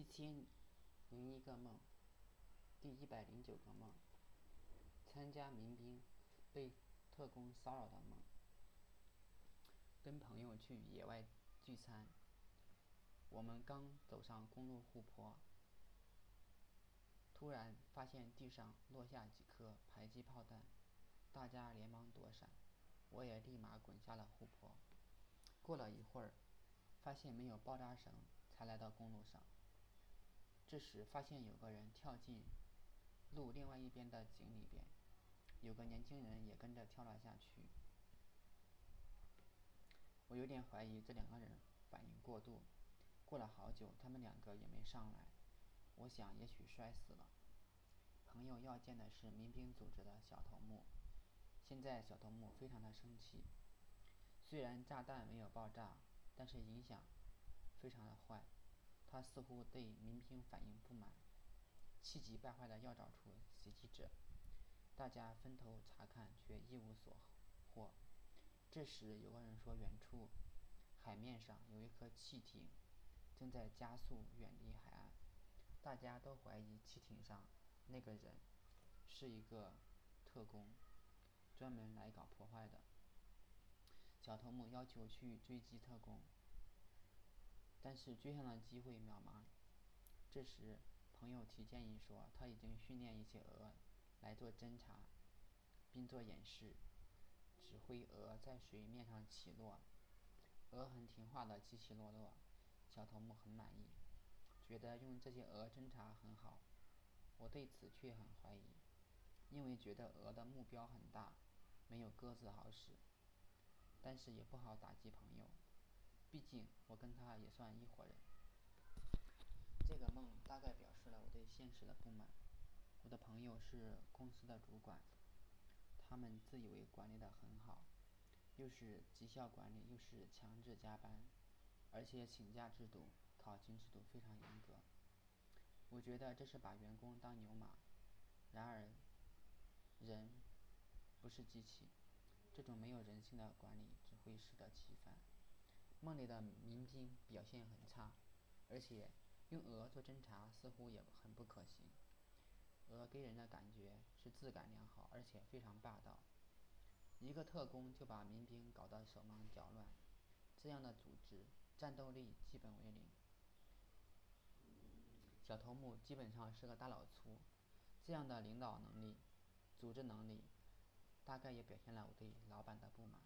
一千零一个梦，第一百零九个梦，参加民兵被特工骚扰的梦。跟朋友去野外聚餐，我们刚走上公路护坡，突然发现地上落下几颗迫击炮弹，大家连忙躲闪，我也立马滚下了护坡。过了一会儿，发现没有爆炸声，才来到公路上。这时发现有个人跳进路另外一边的井里边，有个年轻人也跟着跳了下去。我有点怀疑这两个人反应过度。过了好久，他们两个也没上来。我想也许摔死了。朋友要见的是民兵组织的小头目。现在小头目非常的生气。虽然炸弹没有爆炸，但是影响非常的坏。他似乎对民兵反应不满，气急败坏的要找出袭击者。大家分头查看，却一无所获。这时有个人说，远处海面上有一颗汽艇，正在加速远离海岸。大家都怀疑汽艇上那个人是一个特工，专门来搞破坏的。小头目要求去追击特工，但是追上的机会渺茫。这时，朋友提建议说，他已经训练一些鹅来做侦察，并做演示，指挥鹅在水面上起落。鹅很听话的起起落落，小头目很满意，觉得用这些鹅侦察很好。我对此却很怀疑，因为觉得鹅的目标很大，没有鸽子好使。但是也不好打击朋友，毕竟我跟他也算一伙人。这个梦大概表示了我对现实的不满。我的朋友是公司的主管，他们自以为管理的很好，又是绩效管理，又是强制加班，而且请假制度、考勤制度非常严格。我觉得这是把员工当牛马。然而，人不是机器。这种没有人性的管理只会适得其反。梦里的民兵表现很差，而且用鹅做侦察似乎也很不可行。鹅给人的感觉是质感良好，而且非常霸道。一个特工就把民兵搞得手忙脚乱，这样的组织战斗力基本为零。小头目基本上是个大老粗，这样的领导能力、组织能力。大概也表现了我对老板的不满。